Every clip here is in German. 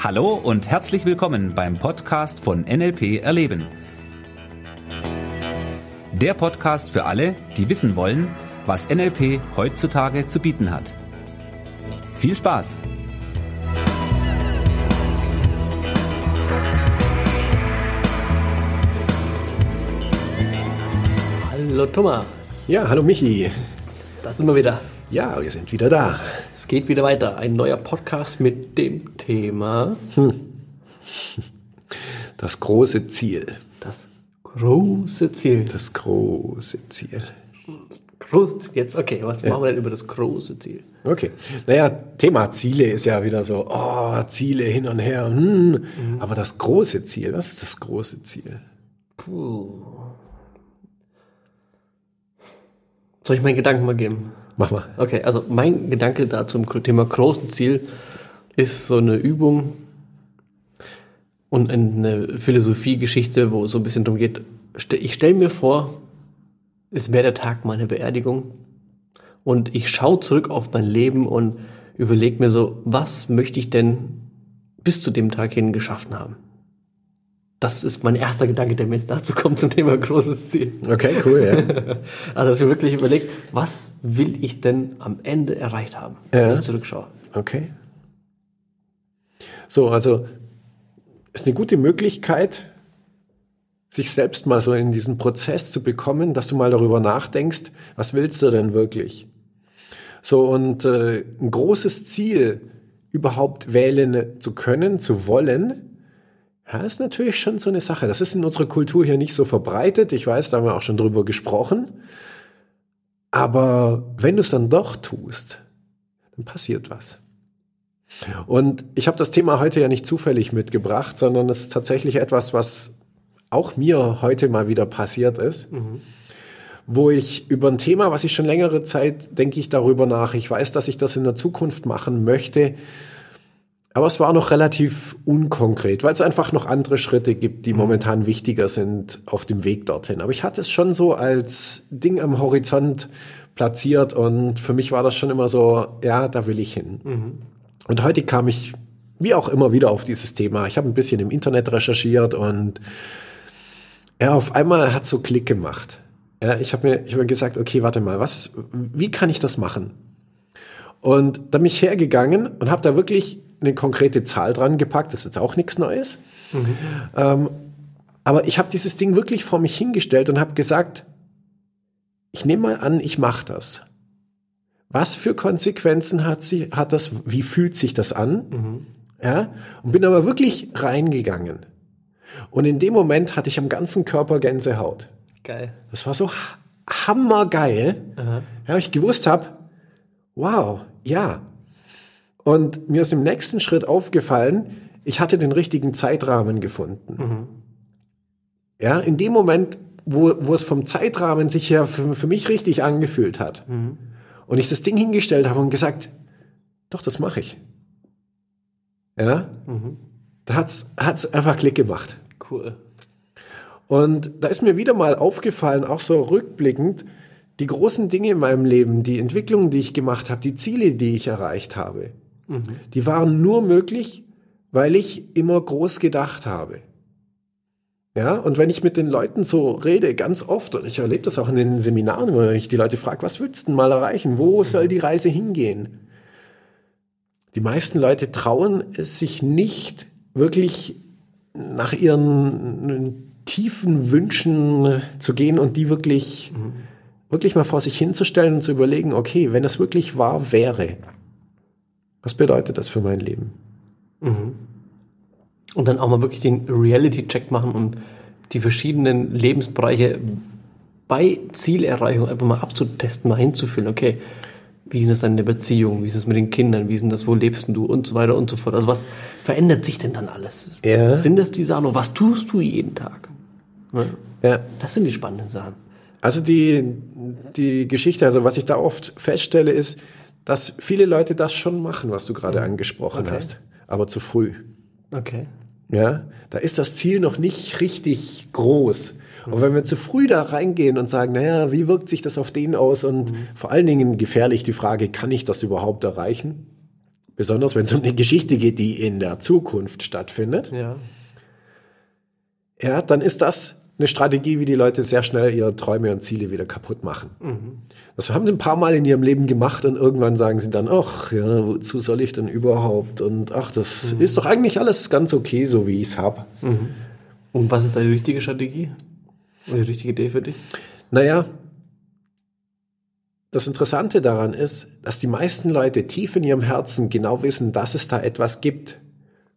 Hallo und herzlich willkommen beim Podcast von NLP Erleben. Der Podcast für alle, die wissen wollen, was NLP heutzutage zu bieten hat. Viel Spaß! Hallo Thomas. Ja, hallo Michi. Da sind wir wieder. Ja, wir sind wieder da. Es geht wieder weiter. Ein neuer Podcast mit dem Thema Das große Ziel. das große Ziel. Das große Ziel. Große Ziel. Jetzt, okay, was machen wir denn über das große Ziel? Okay. Naja, Thema Ziele ist ja wieder so, oh, Ziele hin und her. Hm. Aber das große Ziel, was ist das große Ziel? Soll ich meinen Gedanken mal geben? Mach mal. Okay, also mein Gedanke da zum Thema großen Ziel ist so eine Übung und eine Philosophiegeschichte, wo es so ein bisschen darum geht, ich stelle mir vor, es wäre der Tag meiner Beerdigung und ich schaue zurück auf mein Leben und überlege mir so, was möchte ich denn bis zu dem Tag hin geschaffen haben? Das ist mein erster Gedanke, der mir jetzt dazu kommt zum Thema großes Ziel. Okay, cool, ja. Also, dass wir wirklich überlegt, was will ich denn am Ende erreicht haben, Ja. wenn ich zurückschaue. Okay. So, also ist eine gute Möglichkeit, sich selbst mal so in diesen Prozess zu bekommen, dass du mal darüber nachdenkst, was willst du denn wirklich? So, und äh, ein großes Ziel überhaupt wählen zu können, zu wollen, ja, ist natürlich schon so eine Sache. Das ist in unserer Kultur hier nicht so verbreitet. Ich weiß, da haben wir auch schon drüber gesprochen. Aber wenn du es dann doch tust, dann passiert was. Und ich habe das Thema heute ja nicht zufällig mitgebracht, sondern es ist tatsächlich etwas, was auch mir heute mal wieder passiert ist, wo ich über ein Thema, was ich schon längere Zeit denke ich darüber nach. Ich weiß, dass ich das in der Zukunft machen möchte, aber es war noch relativ unkonkret, weil es einfach noch andere Schritte gibt, die momentan wichtiger sind auf dem Weg dorthin. Aber ich hatte es schon so als Ding am Horizont platziert und für mich war das schon immer so, ja, da will ich hin. Und heute kam ich, wie auch immer, wieder auf dieses Thema. Ich habe ein bisschen im Internet recherchiert und ja, auf einmal hat so Klick gemacht. Ja, ich habe mir, ich hab mir gesagt, okay, warte mal, was, wie kann ich das machen? Und dann bin ich hergegangen und habe da wirklich eine konkrete Zahl dran gepackt. Das ist jetzt auch nichts Neues. Ähm, aber ich habe dieses Ding wirklich vor mich hingestellt und habe gesagt, ich nehme mal an, ich mache das. Was für Konsequenzen hat, sie, hat das? Wie fühlt sich das an? Ja, und bin aber wirklich reingegangen. Und in dem Moment hatte ich am ganzen Körper Gänsehaut. Geil. Das war so ha- hammergeil. Ja, ich gewusst habe, wow, ja. Und mir ist im nächsten Schritt aufgefallen, ich hatte den richtigen Zeitrahmen gefunden. Ja, in dem Moment, wo, wo es vom Zeitrahmen sich ja für, für mich richtig angefühlt hat. Und ich das Ding hingestellt habe und gesagt, doch, das mache ich. Ja, da hat's hat's einfach Klick gemacht. Cool. Und da ist mir wieder mal aufgefallen, auch so rückblickend, die großen Dinge in meinem Leben, die Entwicklungen, die ich gemacht habe, die Ziele, die ich erreicht habe, die waren nur möglich, weil ich immer groß gedacht habe. Ja, und wenn ich mit den Leuten so rede, ganz oft, und ich erlebe das auch in den Seminaren, wo ich die Leute frage, was willst du denn mal erreichen? Wo soll die Reise hingehen? Die meisten Leute trauen es sich nicht wirklich nach ihren tiefen Wünschen zu gehen und die wirklich, wirklich mal vor sich hinzustellen und zu überlegen, okay, wenn es wirklich wahr wäre, was bedeutet das für mein Leben? Und dann auch mal wirklich den Reality-Check machen und die verschiedenen Lebensbereiche bei Zielerreichung einfach mal abzutesten, mal hinzufühlen, okay, wie ist es dann in der Beziehung, wie ist es mit den Kindern, wie ist denn das, wo lebst denn du und so weiter und so fort. Also was verändert sich denn dann alles? Ja. Sind das die Sachen, und was tust du jeden Tag? Ja, Das sind die spannenden Sachen. Also die, die Geschichte, also was ich da oft feststelle, ist, dass viele Leute das schon machen, was du gerade angesprochen Okay. hast, aber zu früh. Okay. Ja, da ist das Ziel noch nicht richtig groß. Und wenn wir zu früh da reingehen und sagen, naja, wie wirkt sich das auf den aus? Und vor allen Dingen gefährlich die Frage, kann ich das überhaupt erreichen? besonders wenn es um eine Geschichte geht, die in der Zukunft stattfindet, Ja. ja, dann ist das eine Strategie, wie die Leute sehr schnell ihre Träume und Ziele wieder kaputt machen. Das haben sie ein paar Mal in ihrem Leben gemacht und irgendwann sagen sie dann, ach ja, wozu soll ich denn überhaupt? Und ach, das ist doch eigentlich alles ganz okay, so wie ich es habe. Und was ist die richtige Strategie? Oder die richtige Idee für dich? Naja, das Interessante daran ist, dass die meisten Leute tief in ihrem Herzen genau wissen, dass es da etwas gibt,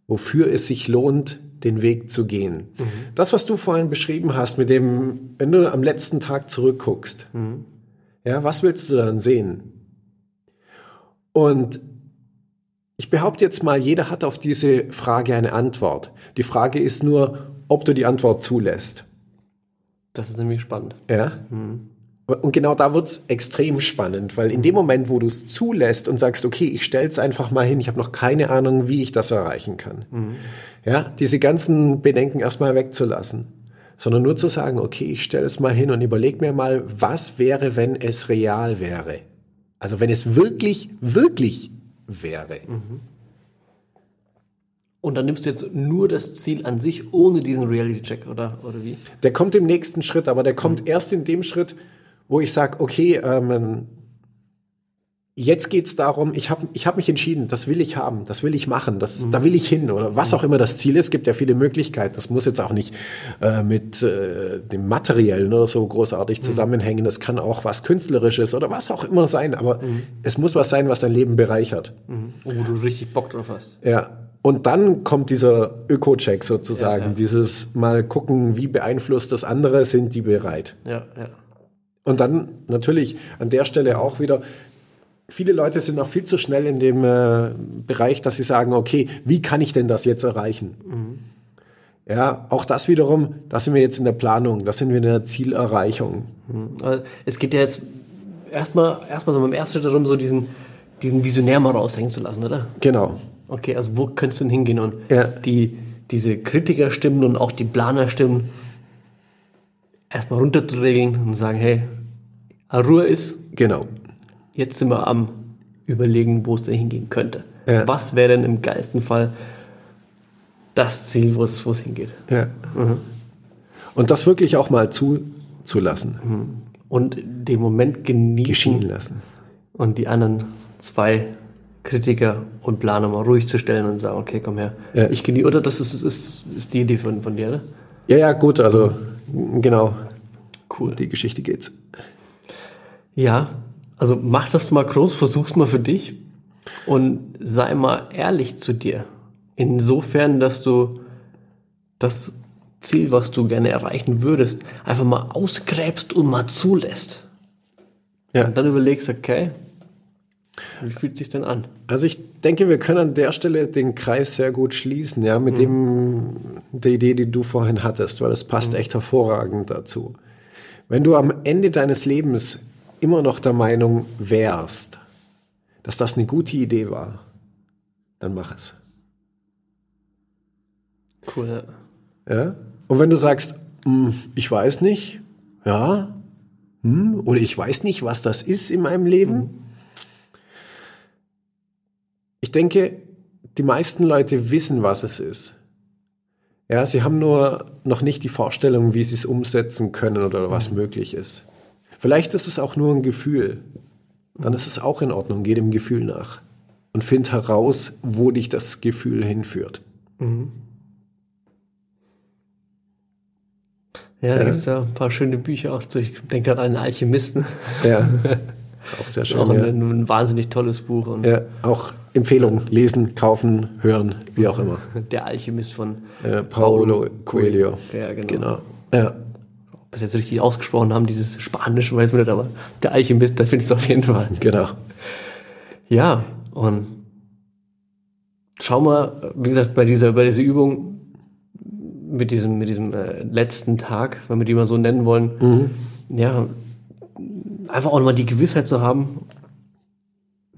wofür es sich lohnt, den Weg zu gehen. Das, was du vorhin beschrieben hast, mit dem, wenn du am letzten Tag zurückguckst, ja, was willst du dann sehen? Und ich behaupte jetzt mal, jeder hat auf diese Frage eine Antwort. Die Frage ist nur, ob du die Antwort zulässt. Das ist nämlich spannend. Ja. Und genau da wird's extrem spannend, weil in dem Moment, wo du es zulässt und sagst, okay, ich stell's einfach mal hin, ich habe noch keine Ahnung, wie ich das erreichen kann. Ja, diese ganzen Bedenken erstmal wegzulassen, sondern nur zu sagen, okay, ich stelle es mal hin und überleg mir mal, was wäre, wenn es real wäre? Also wenn es wirklich, wirklich wäre. Und dann nimmst du jetzt nur das Ziel an sich ohne diesen Reality-Check, oder, oder wie? Der kommt im nächsten Schritt, aber der kommt erst in dem Schritt, wo ich sage, okay, ähm, jetzt geht's darum, ich habe ich hab mich entschieden, das will ich haben, das will ich machen, das, da will ich hin oder was auch immer das Ziel ist, gibt ja viele Möglichkeiten. Das muss jetzt auch nicht äh, mit äh, dem Materiellen oder so großartig zusammenhängen. Das kann auch was Künstlerisches oder was auch immer sein, aber es muss was sein, was dein Leben bereichert. Wo du richtig Bock drauf hast. Ja. Und dann kommt dieser Öko-Check sozusagen, Ja, ja. dieses mal gucken, wie beeinflusst das andere, sind die bereit. Ja, ja. Und dann natürlich an der Stelle auch wieder, viele Leute sind noch viel zu schnell in dem äh, Bereich, dass sie sagen, okay, wie kann ich denn das jetzt erreichen? Ja, auch das wiederum, da sind wir jetzt in der Planung, da sind wir in der Zielerreichung. Also, Es geht ja jetzt erstmal erstmal so beim ersten Schritt darum, so diesen, diesen Visionär mal raushängen zu lassen, oder? Genau. Okay, also wo könntest du denn hingehen? Und Ja. die, diese Kritikerstimmen und auch die Planerstimmen erstmal runterzuregeln und sagen, hey, Ruhe ist, Genau. jetzt sind wir am überlegen, wo es denn hingehen könnte. Ja. Was wäre denn im geilsten Fall das Ziel, wo es wo es hingeht? Ja. Und das wirklich auch mal zuzulassen, Und den Moment genießen geschehen lassen. und die anderen zwei Kritiker und Planer mal ruhig zu stellen und sagen, okay, komm her. Ja. Ich genieße, oder das ist, ist, ist die Idee von, von dir, oder? Ja, ja, gut, also genau, Cool. die Geschichte geht's. Ja, also mach das mal groß, versuch's mal für dich und sei mal ehrlich zu dir. Insofern, dass du das Ziel, was du gerne erreichen würdest, einfach mal ausgräbst und mal zulässt. Ja. Und dann überlegst, okay, wie fühlt sich denn an? Also ich denke, wir können an der Stelle den Kreis sehr gut schließen, ja, mit dem der Idee, die du vorhin hattest, weil es passt echt hervorragend dazu. Wenn du am Ende deines Lebens immer noch der Meinung wärst, dass das eine gute Idee war, dann mach es. Cool. Ja. Und wenn du sagst, "Hm, ich weiß nicht, ja, hm, oder ich weiß nicht, was das ist in meinem Leben. Ich denke, die meisten Leute wissen, was es ist. Ja, sie haben nur noch nicht die Vorstellung, wie sie es umsetzen können oder was möglich ist. Vielleicht ist es auch nur ein Gefühl. Dann ist es auch in Ordnung. Geh dem Gefühl nach und find heraus, wo dich das Gefühl hinführt. Ja, da gibt's ja ein paar schöne Bücher auch. zu. Ich denke gerade an den Alchemisten. Ja, auch sehr Das ist schön. auch ein, ja. ein wahnsinnig tolles Buch. Und Ja, auch Empfehlung, lesen, kaufen, hören, wie auch immer. Der Alchemist von Äh, Paolo Coelho. Ja, genau. Genau. Ja, Ob es jetzt richtig ausgesprochen haben, dieses Spanisch, weiß man nicht, aber der Alchemist, da findest du auf jeden Fall. genau. Ja, und schau mal, wie gesagt, bei dieser, bei dieser Übung mit diesem, mit diesem äh, letzten Tag, wenn wir die mal so nennen wollen, ja, einfach auch mal die Gewissheit zu haben,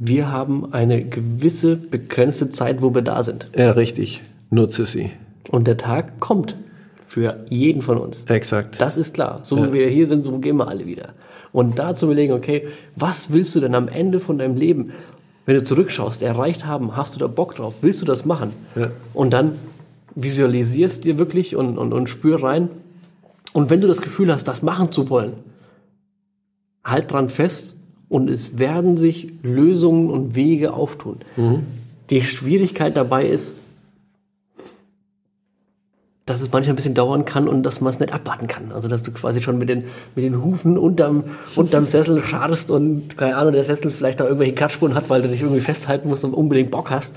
wir haben eine gewisse begrenzte Zeit, wo wir da sind. Ja, richtig. Nutze sie. Und der Tag kommt für jeden von uns. Exakt. Das ist klar. So wie wir hier sind, so gehen wir alle wieder. Und da zu überlegen, okay, was willst du denn am Ende von deinem Leben wenn du zurückschaust, erreicht haben, hast du da Bock drauf, willst du das machen? Ja. Und dann visualisierst dir wirklich und, und, und spür rein. Und wenn du das Gefühl hast, das machen zu wollen, halt dran fest und es werden sich Lösungen und Wege auftun. Die Schwierigkeit dabei ist, dass es manchmal ein bisschen dauern kann und dass man es nicht abwarten kann. Also dass du quasi schon mit den, mit den Hufen unterm, unterm Sessel schadest und keine Ahnung, der Sessel vielleicht da irgendwelche Kratzspuren hat, weil du dich irgendwie festhalten musst und unbedingt Bock hast.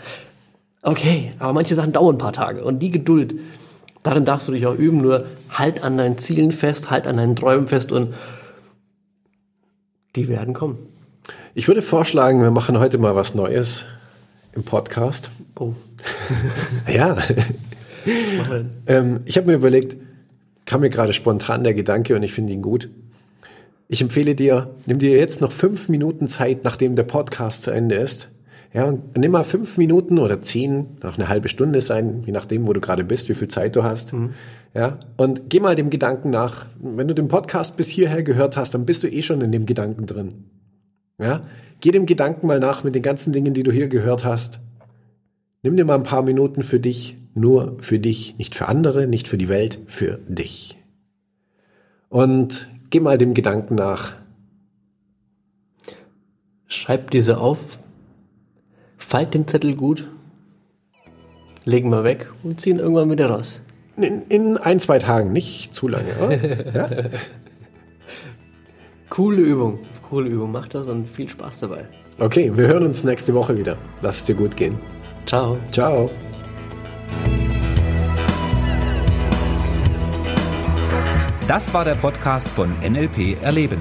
Okay, aber manche Sachen dauern ein paar Tage und die Geduld, darin darfst du dich auch üben, nur halt an deinen Zielen fest, halt an deinen Träumen fest und die werden kommen. Ich würde vorschlagen, wir machen heute mal was Neues im Podcast. Oh, Ja, ähm, ich habe mir überlegt, kam mir gerade spontan der Gedanke und ich finde ihn gut. Ich empfehle dir, nimm dir jetzt noch fünf Minuten Zeit, nachdem der Podcast zu Ende ist. Ja, nimm mal fünf Minuten oder zehn, nach eine halbe Stunde sein, je nachdem, wo du gerade bist, wie viel Zeit du hast. Ja, und geh mal dem Gedanken nach. Wenn du den Podcast bis hierher gehört hast, dann bist du eh schon in dem Gedanken drin. Ja, geh dem Gedanken mal nach mit den ganzen Dingen, die du hier gehört hast. Nimm dir mal ein paar Minuten für dich, nur für dich, nicht für andere, nicht für die Welt, für dich. Und geh mal dem Gedanken nach. Schreib diese auf, falt den Zettel gut, legen wir weg und ziehen irgendwann wieder raus. In, in ein, zwei Tagen, nicht zu lange. Oder? Ja? Coole Übung, coole Übung. Mach das und viel Spaß dabei. Okay, wir hören uns nächste Woche wieder. Lass es dir gut gehen. Ciao. Ciao. Das war der Podcast von NLP Erleben.